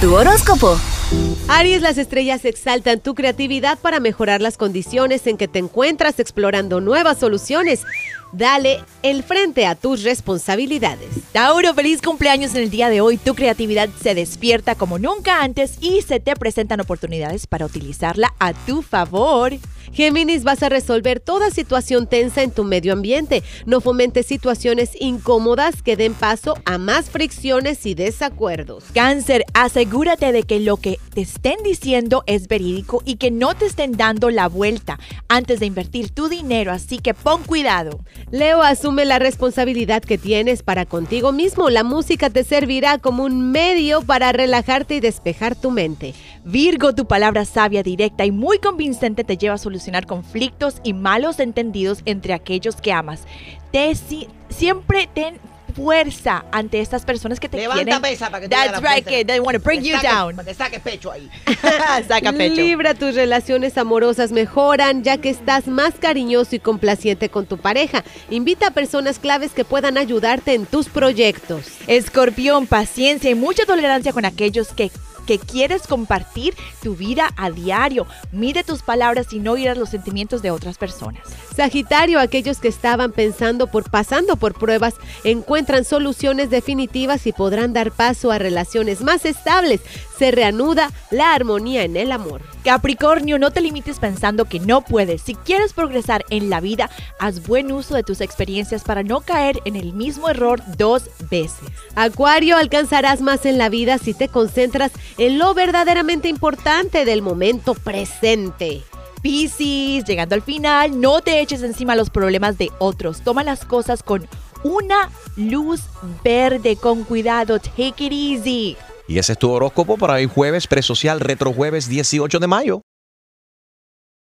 Tu horóscopo. Aries, las estrellas exaltan tu creatividad para mejorar las condiciones en que te encuentras explorando nuevas soluciones. Dale el frente a tus responsabilidades. Tauro, feliz cumpleaños en el día de hoy. Tu creatividad se despierta como nunca antes y se te presentan oportunidades para utilizarla a tu favor. Géminis, vas a resolver toda situación tensa en tu medio ambiente. No fomentes situaciones incómodas que den paso a más fricciones y desacuerdos. Cáncer, asegúrate de que lo que te estén diciendo es verídico y que no te estén dando la vuelta antes de invertir tu dinero, así que pon cuidado. Leo, asume la responsabilidad que tienes para contigo mismo. La música te servirá como un medio para relajarte y despejar tu mente. Virgo, tu palabra sabia, directa y muy convincente te lleva a solucionar conflictos y malos entendidos entre aquellos que amas. Te, siempre ten fuerza ante estas personas que te Levanta quieren. pesa para que That's right, que they want to bring you down. Para que saque pecho ahí. Saca pecho. Libra, tus relaciones amorosas mejoran ya que estás más cariñoso y complaciente con tu pareja. Invita a personas claves que puedan ayudarte en tus proyectos. Escorpión, paciencia y mucha tolerancia con aquellos que que quieres compartir tu vida a diario. Mide tus palabras y no irás los sentimientos de otras personas. Sagitario, aquellos que estaban pensando por pasando por pruebas encuentran soluciones definitivas y podrán dar paso a relaciones más estables. Se reanuda la armonía en el amor. Capricornio, no te limites pensando que no puedes. Si quieres progresar en la vida, haz buen uso de tus experiencias para no caer en el mismo error dos veces. Acuario, alcanzarás más en la vida si te concentras en lo verdaderamente importante del momento presente. Piscis, llegando al final, no te eches encima los problemas de otros. Toma las cosas con una luz verde, con cuidado. Take it easy. Y ese es tu horóscopo para hoy jueves, presocial, retro jueves 18 de mayo.